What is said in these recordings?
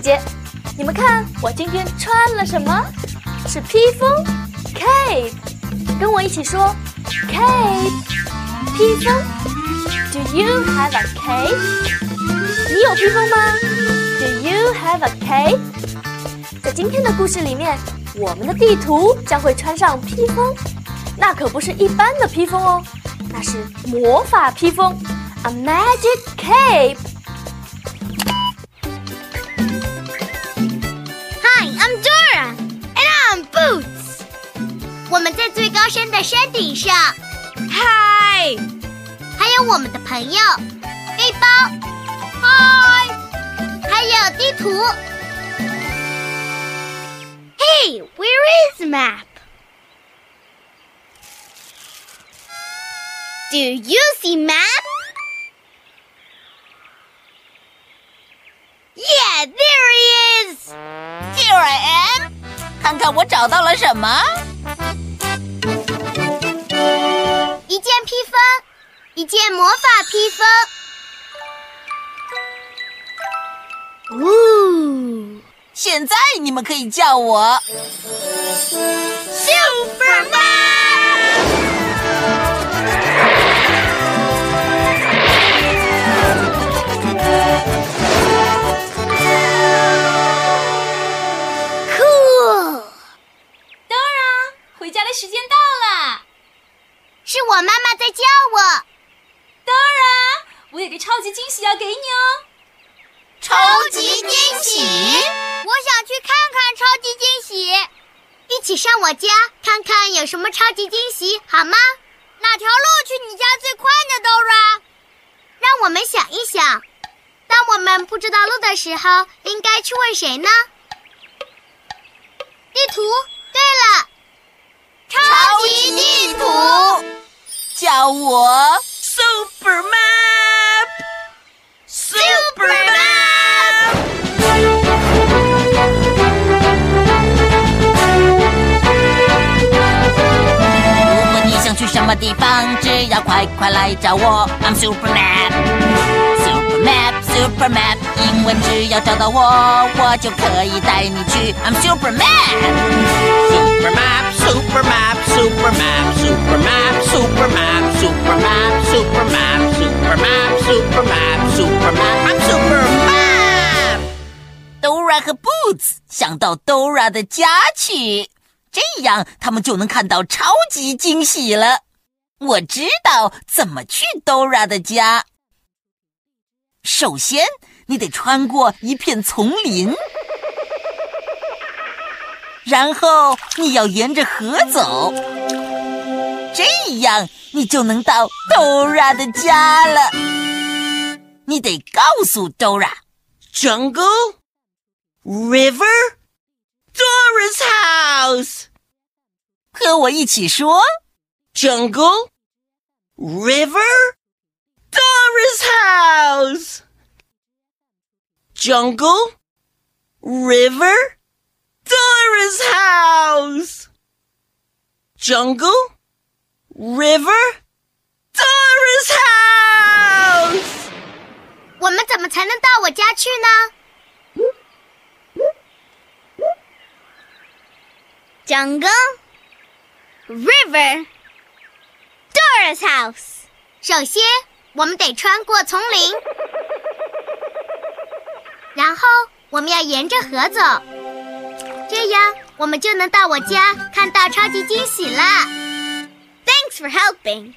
姐，你们看我今天穿了什么？是披风，cape，跟我一起说，cape，披风。Do you have a cape？你有披风吗？Do you have a cape？在今天的故事里面，我们的地图将会穿上披风，那可不是一般的披风哦，那是魔法披风，a magic cape。我们在最高山的山顶上，嗨！还有我们的朋友，背包，嗨！还有地图。Hey, where is the map? Do you see map? Yeah, there he is. Here I am. 看看我找到了什么。 一件魔法披风，呜！现在你们可以叫我 Superman。时候，应该去问谁呢？地图。对了，超级地图，叫我。Super Map，Super Map。如果你想去什么地方，只要快快来找我。I'm Super Map，Super Map，Super Map。英文只要找到我，我就可以带你去。I'm Superman，Superman。Super map, super map, super map, super map, super map, super map, super map, super map, super map, I'm super map. Dora。和 Boots 想到 Dora 的家去，这样他们就能看到超级惊喜了。我知道怎么去 Dora 的家。首先，你得穿过一片丛林，然后你要沿着河走，这样你就能到 Dora 的家了。你得告诉 Dora，Jungle。River, Dora's house。和我一起说：Jungle, river, Dora's house. Jungle, river, Dora's house. Jungle, river, Dora's house。我们怎么才能到我家去呢？Jungle, river, Dora's house。首先，我们得穿过丛林， 然后我们要沿着河走，这样我们就能到我家看到超级惊喜了。Thanks for helping.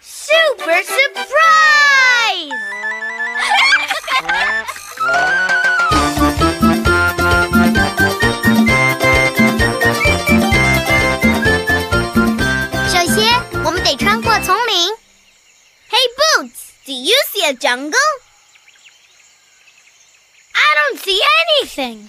Super surprise! 首先，我们得穿过丛林。Hey Boots, do you see a jungle? I don't see anything.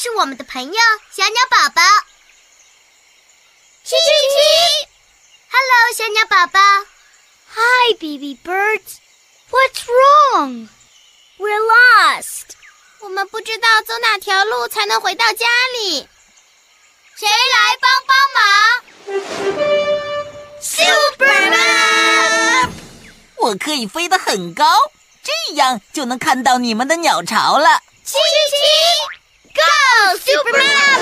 是我们的朋友小鸟宝宝。七七七！Hello，小鸟宝宝。Hi, baby birds. What's wrong? We're lost. 我们不知道走哪条路才能回到家里。谁来帮帮忙？Superman！我可以飞得很高，这样就能看到你们的鸟巢了。七七七！Go Superman！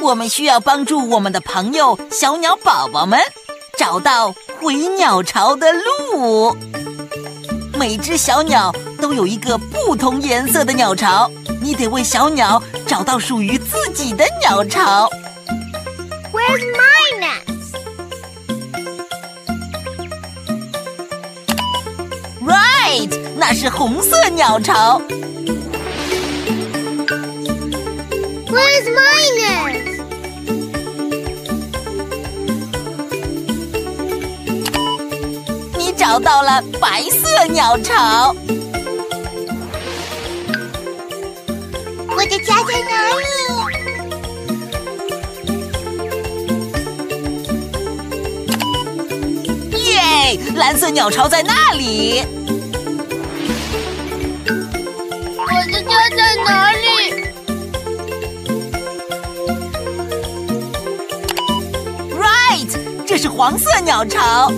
我们需要帮助我们的朋友小鸟宝宝们找到回鸟巢的路。每只小鸟都有一个不同颜色的鸟巢，你得为小鸟找到属于自己的鸟巢。Where's my 那是红色鸟巢。Where's my nest? 你找到了白色鸟巢。我的家在哪里？耶，蓝色鸟巢在那里。在哪里？Right，这是黄色鸟巢。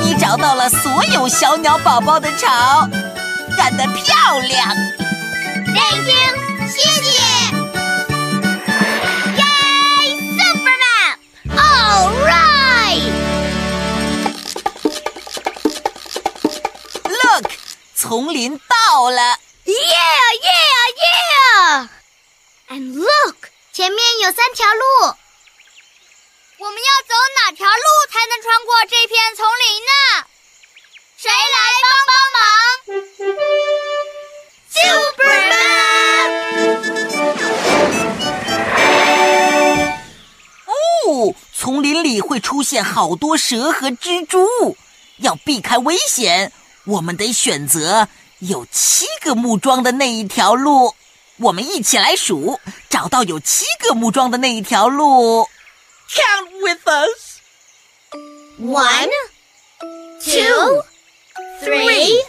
你找到了所有小鸟宝宝的巢，干得漂亮！Thank you，谢谢。Yay, Superman! All right. 丛林到了。Yeah, yeah, yeah! And look，前面有三条路。我们要走哪条路才能穿过这片丛林呢？谁来帮帮忙？Superman！哦，丛林里会出现好多蛇和蜘蛛，要避开危险，我们得选择有七个木桩的那一条路。我们一起来数，找到有七个木桩的那一条路。Count with us. One, two, three,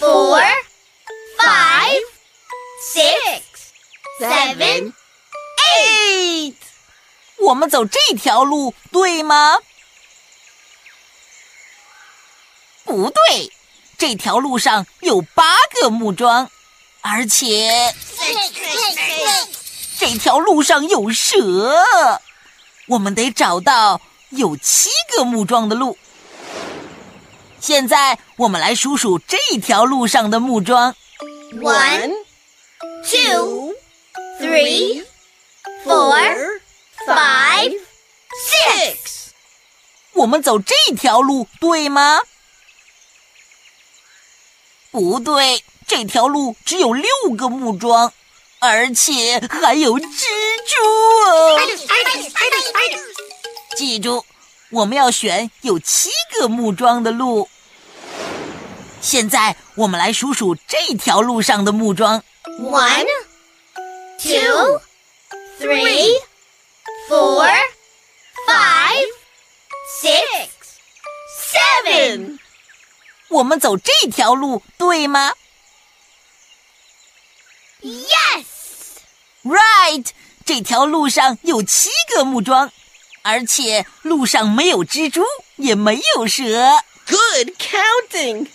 four, five, six, seven, eight. 我们走这条路对吗？不对，这条路上有八个木桩，而且这条路上有蛇。我们得找到有七个木桩的路。现在我们来数数这条路上的木桩。One, two, three, four, five, six. 我们走这条路对吗？不对，这条路只有六个木桩，而且还有蜘蛛、啊。记住，我们要选有七个木桩的路。现在我们来数数这条路上的木桩。One, two, three, four, five, six, seven. 我们走这条路，对吗 Yes，？Right，这条路上有七个木桩，而且路上没有蜘蛛，也没有蛇。Good counting.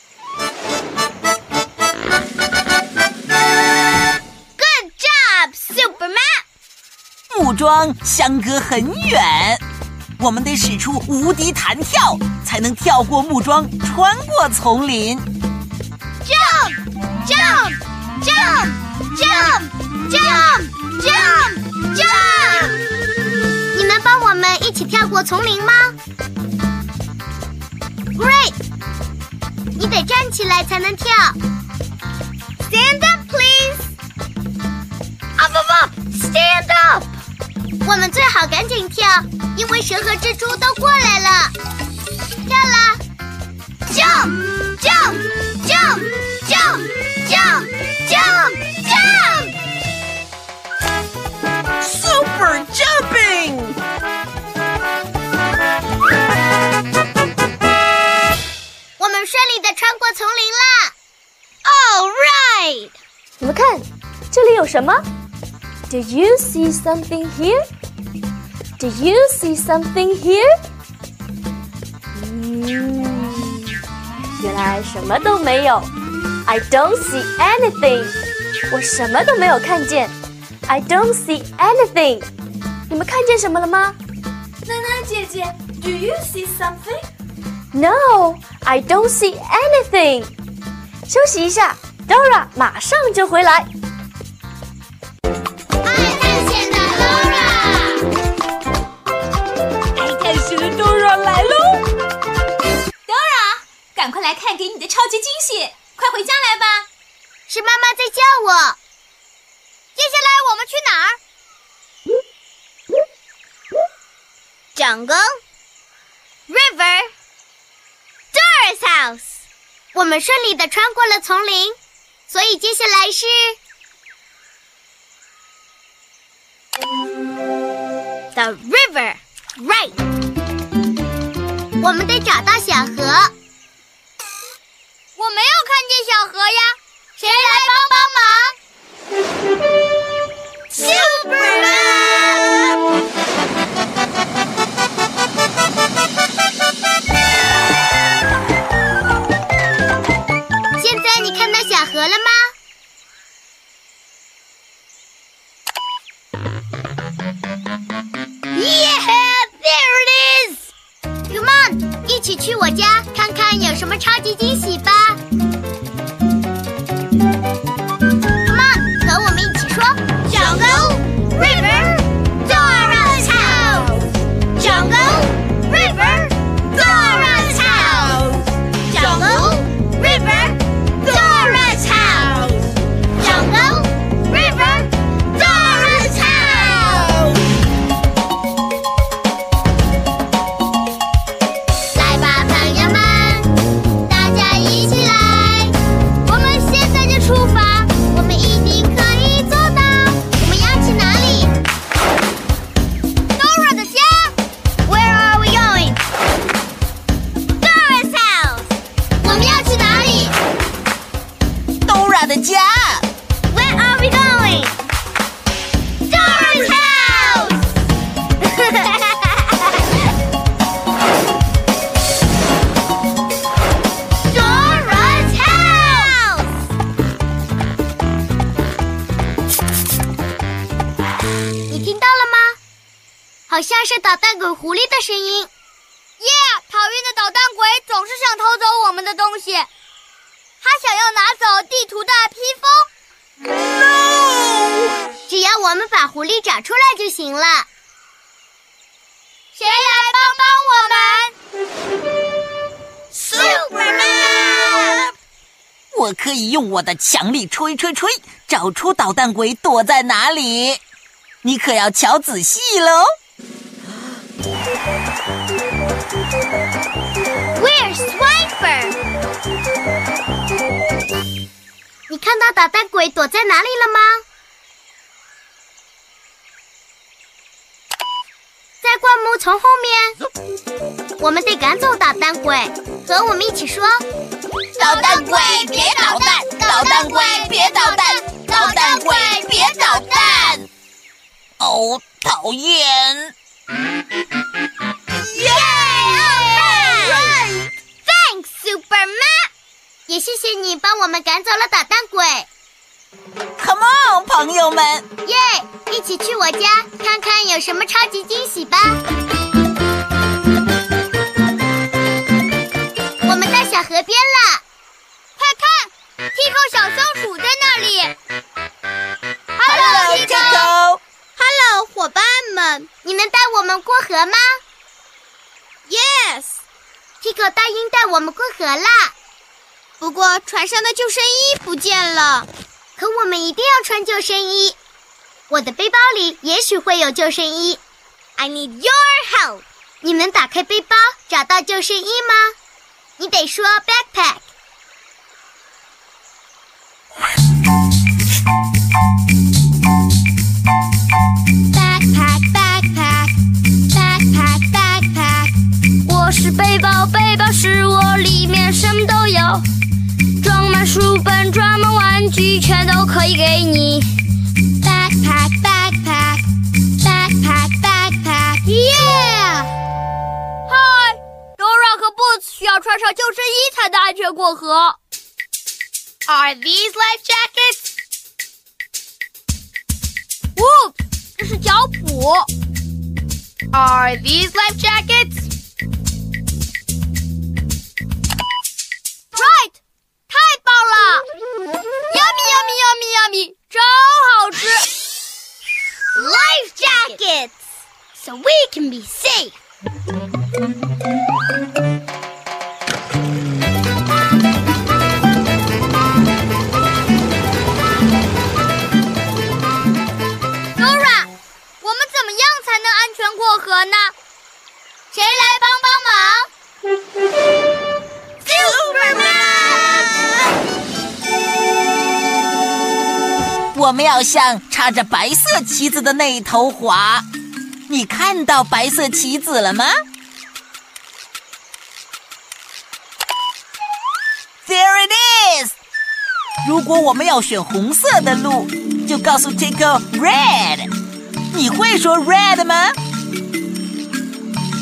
Good job, Superman！木桩相隔很远，我们得使出无敌弹跳，才能跳过木桩，穿过丛林。Jump, jump, jump, jump, jump, jump, jump！你能帮我们一起跳过丛林吗？Great！你得站起来才能跳。Stand up, please. Up, up, up! Stand up! 我们最好赶紧跳，因为蛇和蜘蛛都过来了。跳啦！Jump, jump, jump, jump, jump, jump, jump! Super jumping! 我们顺利的穿过丛林了。All right！你们看，这里有什么？Do you see something here? Do you see something here? 嗯，原来什么都没有。I don't see anything。我什么都没有看见。I don't see anything。你们看见什么了吗囡囡姐姐，Do you see something？ ？No, I don't see anything。休息一下，Dora 马上就回来。 赶快来看给你的超级惊喜！快回家来吧。是妈妈在叫我。接下来我们去哪儿？Jungle, river, Dora's house。我们顺利的穿过了丛林，所以接下来是 the river, right。我们得找到小河。小河呀，谁来帮帮忙？Superman！现在你看到小河了吗？Yeah, there it is! Come on，一起去我家看看有什么超级惊喜是捣蛋鬼狐狸的声音。耶！讨厌的捣蛋鬼总是想偷走我们的东西，他想要拿走地图的披风。只要我们把狐狸找出来就行了。谁来帮帮我们？Superman！我可以用我的强力吹吹吹找出捣蛋鬼躲在哪里，你可要瞧仔细喽。Where's Swiper？你看到捣蛋鬼躲在哪里了吗？在灌木丛后面。我们得赶走捣蛋鬼，和我们一起说：捣蛋鬼别捣蛋，捣蛋鬼别捣蛋，捣蛋鬼别捣蛋。哦，讨厌！耶！Thanks, Superman。也谢谢你帮我们赶走了捣蛋鬼。Come on，朋友们，耶！一起去我家看看有什么超级惊喜吧。我们到小河边了，快看，Tico 小松鼠在那里。伙伴们，你能带我们过河吗？Yes。Tico 答应带我们过河啦。不过船上的救生衣不见了，可我们一定要穿救生衣。我的背包里也许会有救生衣。I need your help。你能打开背包找到救生衣吗？你得说。Backpack, 是背包，背包是我，里面什么都有，装满书本，装满玩具，全都可以给你。Backpack, backpack, backpack, backpack, yeah！嗨，Dora 和 Boots 需要穿上救生衣才能安全过河。Are these life jackets? Whoop，这是脚蹼。Are these life jackets? Can be safe. Dora，我们怎么样才能安全过河呢？谁来帮帮忙？Superman！我们要向插着白色旗子的那一头滑。你看到白色棋子了吗？There it is。如果我们要选红色的路，就告诉 Tico red。你会说 red 吗？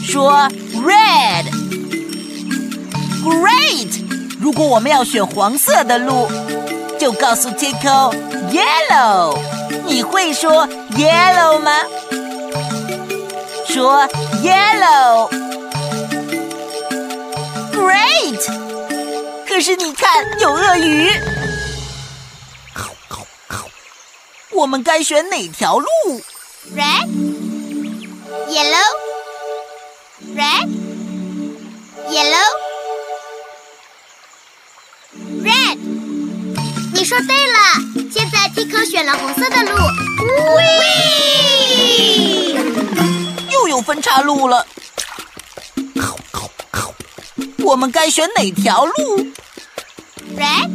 说 red。Great。如果我们要选黄色的路，就告诉 Tico yellow。你会说 yellow 吗？说 yellow。Great。可是你看，有鳄鱼。我们该选哪条路 Red, yellow, red, yellow, red。你说对了，现在 Tico 选了红色的路。喂！ 又有分岔路了。我们该选哪条路 Red,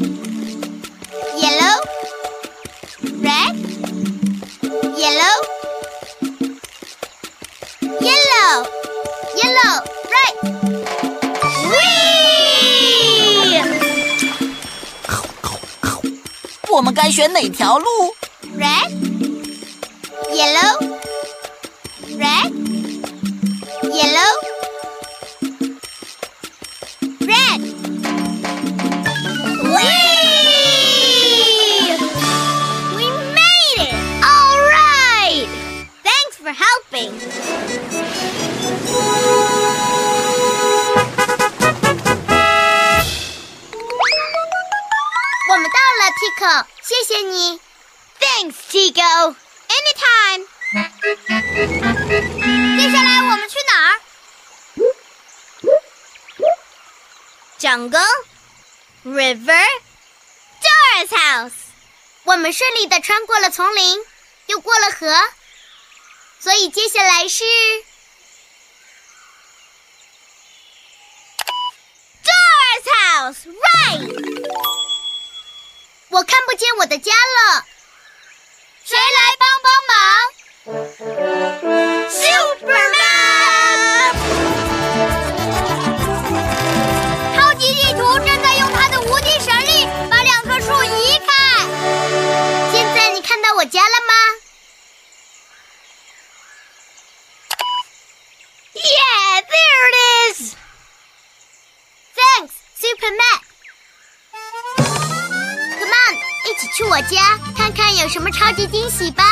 yellow, red, yellow, yellow, yellow. Whee! 我们该选哪条路 Red, yellow, red, yellow, 顺利的穿过了丛林，又过了河，所以接下来是 Dora's house. Right. 我看不见我的家了，谁来帮帮忙我家，看看有什么超级惊喜吧。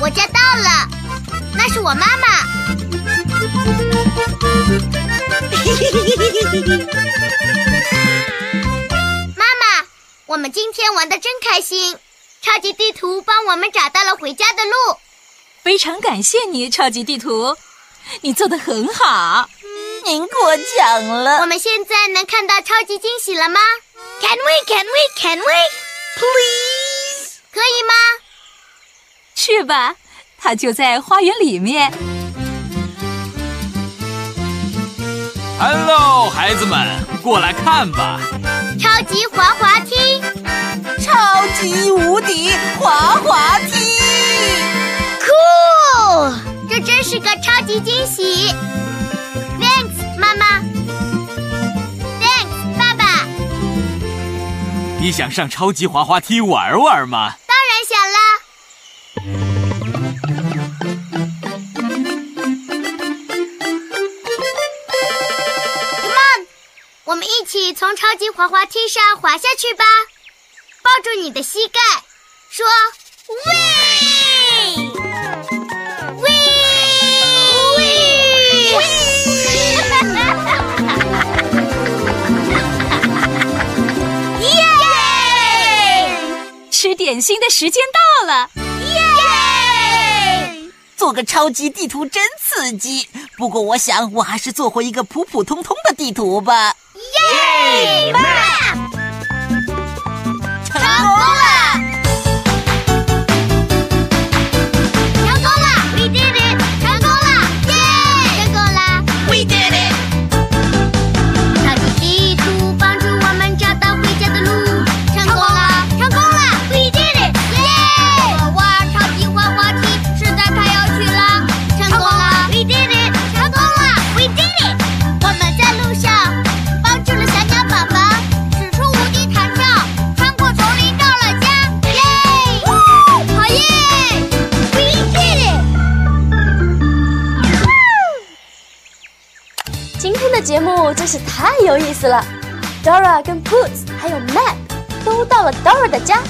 我家到了，那是我妈妈。妈妈，我们今天玩的真开心，超级地图帮我们找到了回家的路。非常感谢你，超级地图，你做的很好。您过奖了。我们现在能看到超级惊喜了吗？Can we? Can we? Can we? Please. 可以吗？去吧，它就在花园里面。Hello，孩子们，过来看吧！超级滑滑梯，超级无敌滑滑梯，，Cool！！这真是个超级惊喜。Thanks，妈妈。你想上超级滑滑梯玩玩吗？当然想啦。Come on，我们一起从超级滑滑梯上滑下去吧！抱住你的膝盖，说喂吃点心的时间到了。耶！做个超级地图真刺激。不过我想，我还是做回一个普普通通的地图吧。耶！思了，Dora 跟 Boots 还有 Map 都到了 Dora 的家。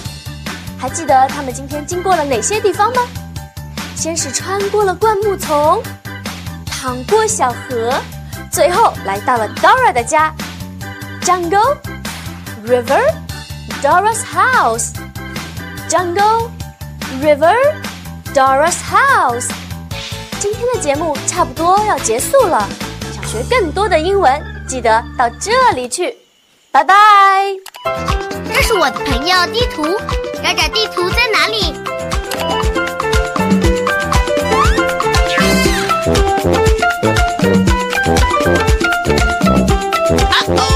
还记得他们今天经过了哪些地方吗？先是穿过了灌木丛，淌过小河，最后来到了 Dora 的家。Jungle, river, Dora's house. Jungle, river, Dora's house. 今天的节目差不多要结束了，想学更多的英文，记得到这里去。拜拜。这是我的朋友地图，找找地图在哪里。这